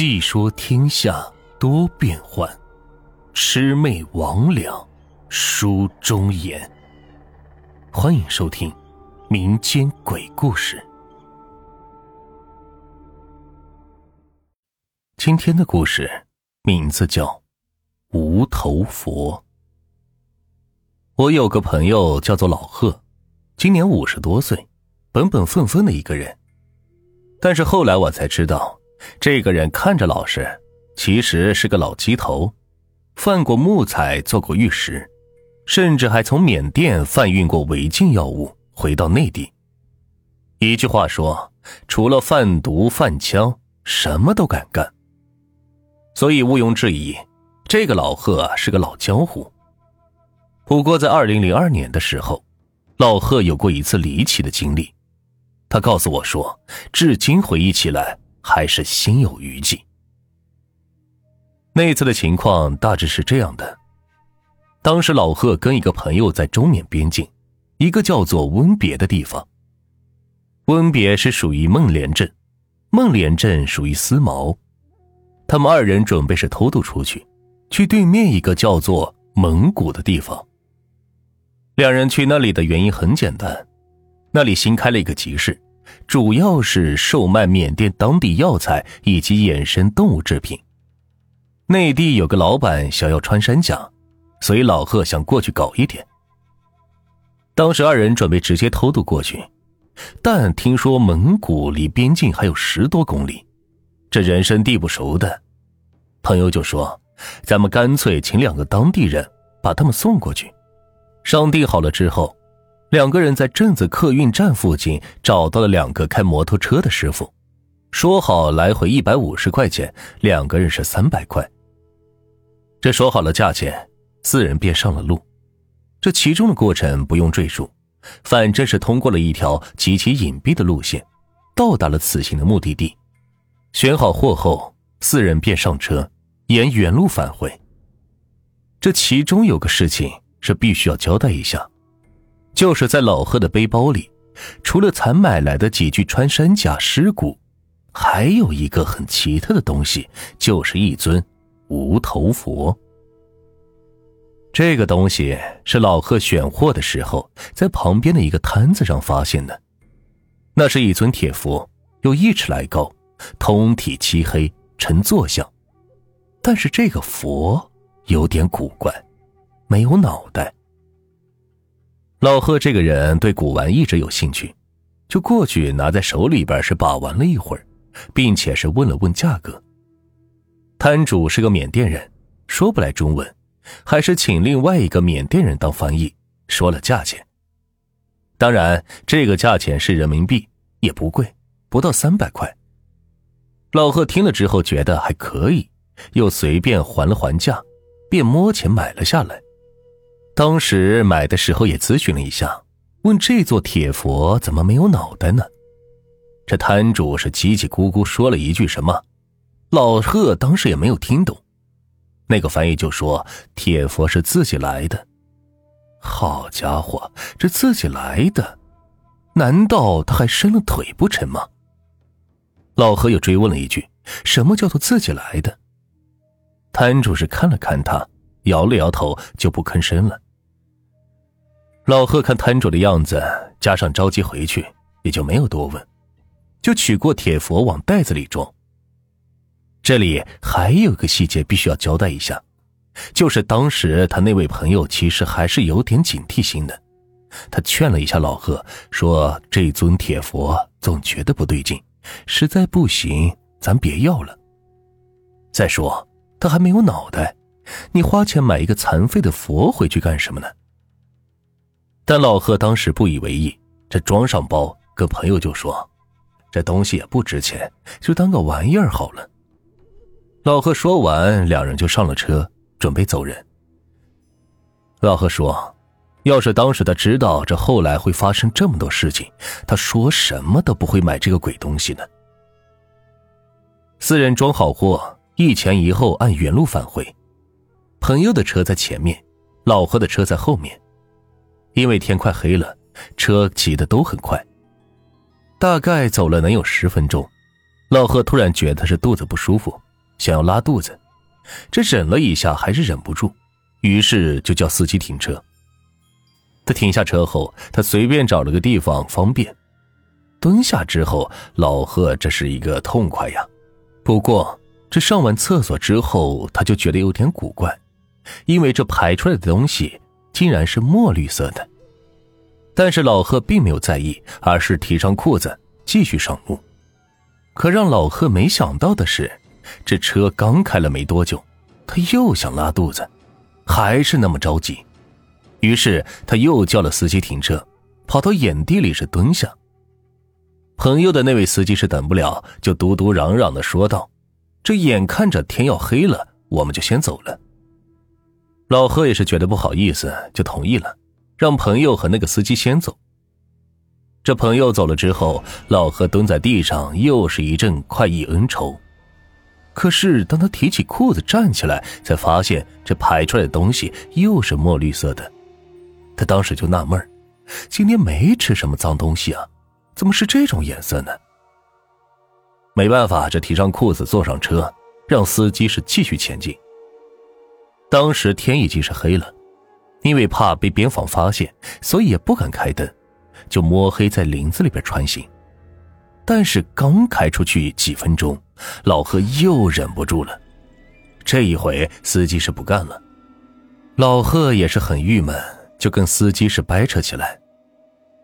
细说天下多变幻，魑魅魍魉书中言。欢迎收听民间鬼故事。今天的故事名字叫《无头佛》。我有个朋友叫做老贺，今年五十多岁，本本分分的一个人。但是后来我才知道，这个人看着老实，其实是个老鸡头，贩过木材，做过玉石，甚至还从缅甸贩运过违禁药物回到内地。一句话说，除了贩毒贩枪，什么都敢干。所以毋庸置疑，这个老贺是个老江湖。不过，在二零零二年的时候，老贺有过一次离奇的经历。他告诉我说，至今回忆起来还是心有余悸。那次的情况大致是这样的：当时老贺跟一个朋友在中缅边境，一个叫做温别的地方。温别是属于孟连镇，孟连镇属于思茅。他们二人准备是偷渡出去，去对面一个叫做蒙古的地方。两人去那里的原因很简单，那里新开了一个集市，主要是售卖缅甸当地药材以及野生动物制品。内地有个老板想要穿山甲，所以老贺想过去搞一点。当时二人准备直接偷渡过去，但听说蒙古离边境还有十多公里，这人生地不熟的，朋友就说：“咱们干脆请两个当地人把他们送过去。”商定好了之后，两个人在镇子客运站附近找到了两个开摩托车的师傅，说好来回一百五十块钱，两个人是三百块。这说好了价钱，四人便上了路。这其中的过程不用赘述，反正是通过了一条极其隐蔽的路线，到达了此行的目的地。选好货后，四人便上车，沿原路返回。这其中有个事情。是必须要交代一下，就是在老贺的背包里，除了才买来的几具穿山甲尸骨，还有一个很奇特的东西，就是一尊无头佛。这个东西是老贺选货的时候在旁边的一个摊子上发现的，那是一尊铁佛，有一尺来高，通体漆黑，呈坐像，但是这个佛有点古怪。没有脑袋。老贺这个人对古玩一直有兴趣，就过去拿在手里边是把玩了一会儿，并且是问了问价格。摊主是个缅甸人，说不来中文，还是请另外一个缅甸人当翻译，说了价钱。当然，这个价钱是人民币，也不贵，不到三百块。老贺听了之后觉得还可以，又随便还了还价，便摸钱买了下来。当时买的时候也咨询了一下，问这座铁佛怎么没有脑袋呢？这摊主是叽叽咕咕说了一句什么，老贺当时也没有听懂。那个翻译就说铁佛是自己来的。好家伙，这自己来的，难道他还伸了腿不成吗？老贺又追问了一句：“什么叫做自己来的？”摊主是看了看他，摇了摇头，就不吭声了。老贺看摊主的样子，加上着急回去，也就没有多问，就取过铁佛往袋子里装。这里还有个细节必须要交代一下，就是当时他那位朋友其实还是有点警惕心的，他劝了一下老贺，说这尊铁佛总觉得不对劲，实在不行咱别要了。再说他还没有脑袋，你花钱买一个残废的佛回去干什么呢？但老贺当时不以为意，这装上包，跟朋友就说：“这东西也不值钱，就当个玩意儿好了。”老贺说完，两人就上了车，准备走人。老贺说：“要是当时他知道这后来会发生这么多事情，他说什么都不会买这个鬼东西呢。”四人装好货，一前一后按原路返回，朋友的车在前面，老贺的车在后面。因为天快黑了，车骑的都很快。大概走了能有十分钟，老贺突然觉得是肚子不舒服，想要拉肚子，这忍了一下还是忍不住，于是就叫司机停车。他停下车后，他随便找了个地方方便，蹲下之后，老贺这是一个痛快呀。不过这上完厕所之后，他就觉得有点古怪，因为这排出来的东西竟然是墨绿色的。但是老贺并没有在意，而是提上裤子继续上路。可让老贺没想到的是，这车刚开了没多久，他又想拉肚子，还是那么着急。于是他又叫了司机停车，跑到眼地里是蹲下。朋友的那位司机是等不了，就嘟嘟嚷嚷的说道：“这眼看着天要黑了，我们就先走了。”老贺也是觉得不好意思，就同意了。让朋友和那个司机先走。这朋友走了之后，老何蹲在地上，又是一阵快意恩仇。可是当他提起裤子站起来，才发现这排出来的东西又是墨绿色的。他当时就纳闷今天没吃什么脏东西啊，怎么是这种颜色呢？没办法，这提上裤子坐上车，让司机是继续前进。当时天已经是黑了。因为怕被边防发现，所以也不敢开灯，就摸黑在林子里边穿行。但是刚开出去几分钟，老贺又忍不住了。这一回司机是不干了，老贺也是很郁闷，就跟司机是掰扯起来。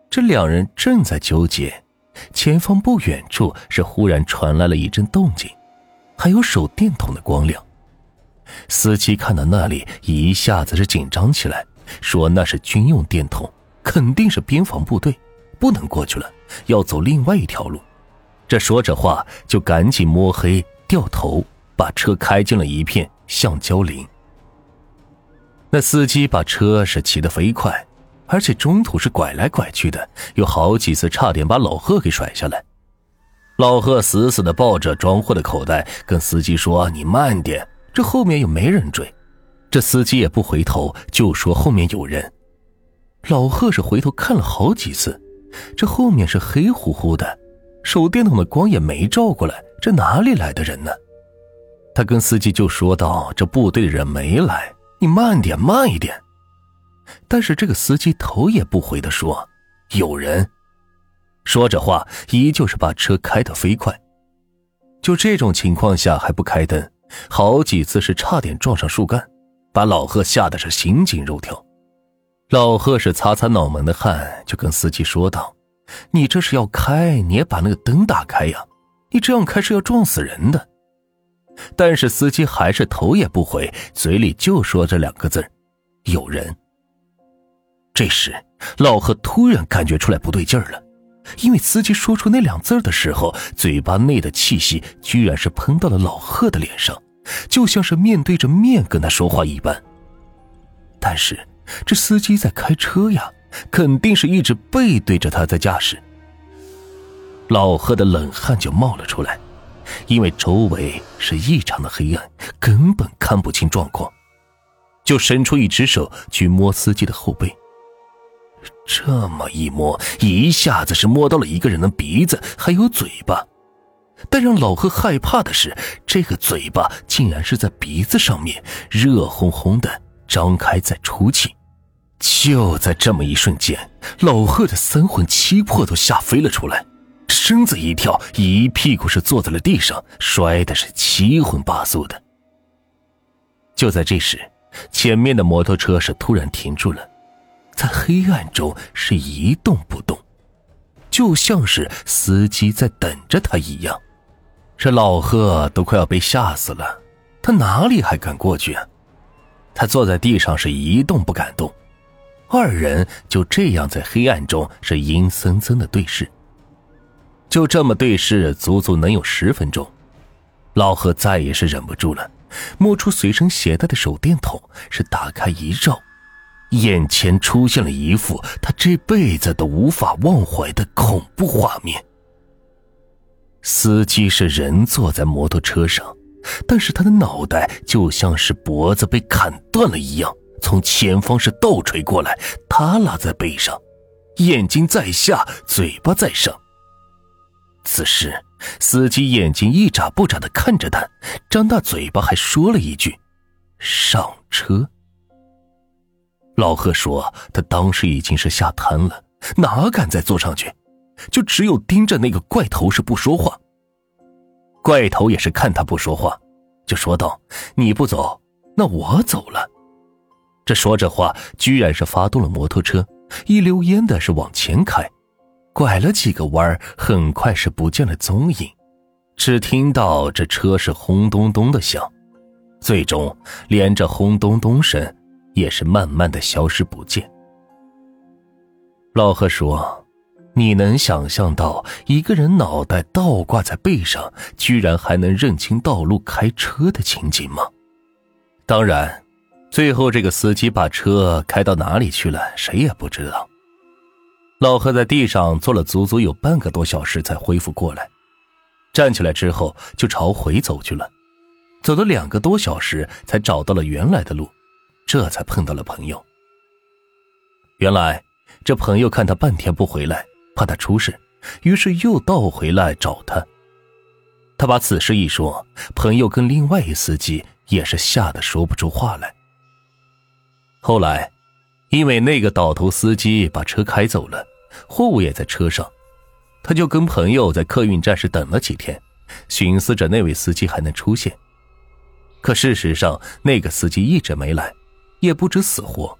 这两人正在纠结，前方不远处是忽然传来了一阵动静，还有手电筒的光亮。司机看到那里，一下子是紧张起来，说那是军用电筒，肯定是边防部队，不能过去了，要走另外一条路。这说着话，就赶紧摸黑掉头，把车开进了一片橡胶林。那司机把车是骑得飞快，而且中途是拐来拐去的，有好几次差点把老贺给甩下来。老贺死死的抱着装货的口袋，跟司机说：“你慢点。”这后面又没人追，这司机也不回头，就说后面有人。老贺是回头看了好几次，这后面是黑乎乎的，手电筒的光也没照过来，这哪里来的人呢？他跟司机就说道：“这部队的人没来，你慢点，慢一点。”但是这个司机头也不回的说：“有人。”说着话，依旧是把车开得飞快。就这种情况下还不开灯。好几次是差点撞上树干，把老贺吓得是心惊肉跳。老贺是擦擦脑门的汗，就跟司机说道：“你这是要开，你也把那个灯打开呀！你这样开是要撞死人的。”但是司机还是头也不回，嘴里就说这两个字：“有人。”这时，老贺突然感觉出来不对劲儿了，因为司机说出那两字的时候，嘴巴内的气息居然是喷到了老贺的脸上。就像是面对着面跟他说话一般。但是这司机在开车呀，肯定是一直背对着他在驾驶。老贺的冷汗就冒了出来，因为周围是异常的黑暗，根本看不清状况，就伸出一只手去摸司机的后背。这么一摸，一下子是摸到了一个人的鼻子还有嘴巴。但让老贺害怕的是，这个嘴巴竟然是在鼻子上面热烘烘的张开在出气。就在这么一瞬间，老贺的三魂七魄都吓飞了出来，身子一跳，一屁股是坐在了地上，摔的是七荤八素的。就在这时，前面的摩托车是突然停住了，在黑暗中是一动不动，就像是司机在等着他一样。这老贺都快要被吓死了，他哪里还敢过去啊？他坐在地上是一动不敢动，二人就这样在黑暗中是阴森森的对视。就这么对视，足足能有十分钟。老贺再也是忍不住了，摸出随身携带的手电筒，是打开一照，眼前出现了一幅他这辈子都无法忘怀的恐怖画面。司机是人坐在摩托车上，但是他的脑袋就像是脖子被砍断了一样，从前方是倒垂过来，耷拉在背上，眼睛在下，嘴巴在上。此时，司机眼睛一眨不眨的看着他，张大嘴巴还说了一句：“上车。”老贺说：“他当时已经是吓瘫了，哪敢再坐上去，就只有盯着那个怪头是不说话。怪头也是看他不说话，就说道：‘你不走，那我走了。’这说着话，居然是发动了摩托车，一溜烟的是往前开，拐了几个弯很快是不见了踪影。只听到这车是轰咚咚的响，最终连着轰咚咚声。”也是慢慢的消失不见。老贺说：“你能想象到一个人脑袋倒挂在背上，居然还能认清道路开车的情景吗？”当然，最后这个司机把车开到哪里去了，谁也不知道。老贺在地上坐了足足有半个多小时才恢复过来，站起来之后就朝回走去了，走了两个多小时才找到了原来的路。这才碰到了朋友。原来这朋友看他半天不回来，怕他出事，于是又倒回来找他。他把此事一说，朋友跟另外一司机也是吓得说不出话来。后来，因为那个倒头司机把车开走了，货物也在车上，他就跟朋友在客运站是等了几天，寻思着那位司机还能出现。可事实上，那个司机一直没来。也不知死活，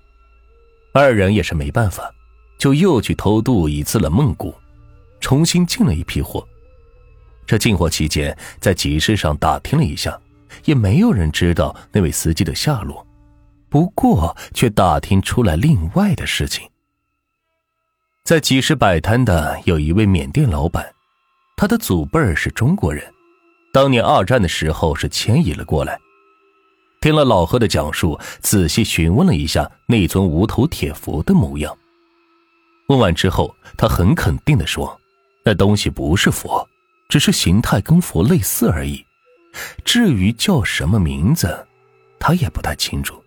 二人也是没办法，就又去偷渡一次了孟谷，重新进了一批货。这进货期间，在集市上打听了一下，也没有人知道那位司机的下落。不过，却打听出来另外的事情。在集市摆摊的有一位缅甸老板，他的祖辈是中国人，当年二战的时候是迁移了过来。听了老贺的讲述，仔细询问了一下那尊无头铁佛的模样。问完之后，他很肯定的说：“那东西不是佛，只是形态跟佛类似而已。至于叫什么名字，他也不太清楚。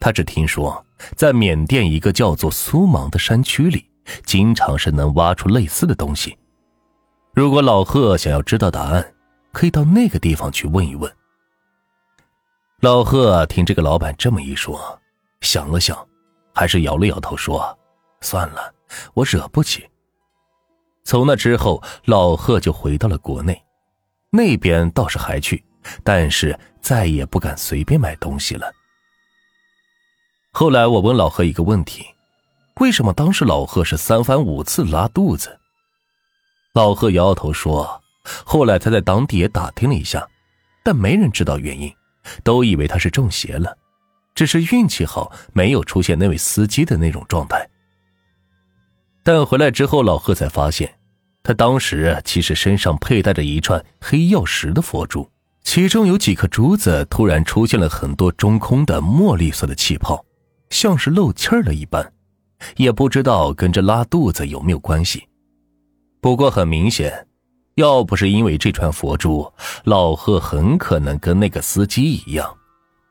他只听说，在缅甸一个叫做苏芒的山区里，经常是能挖出类似的东西。如果老贺想要知道答案，可以到那个地方去问一问。”老贺听这个老板这么一说，想了想，还是摇了摇头说：“算了，我惹不起。”从那之后，老贺就回到了国内，那边倒是还去，但是再也不敢随便买东西了。后来我问老贺一个问题：为什么当时老贺是三番五次拉肚子？老贺摇摇头说：“后来他在当地也打听了一下，但没人知道原因。”都以为他是中邪了，只是运气好，没有出现那位司机的那种状态。但回来之后，老贺才发现，他当时其实身上佩戴着一串黑曜石的佛珠，其中有几颗珠子突然出现了很多中空的墨绿色的气泡，像是漏气儿了一般，也不知道跟这拉肚子有没有关系。不过很明显。要不是因为这串佛珠，老贺很可能跟那个司机一样，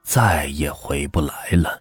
再也回不来了。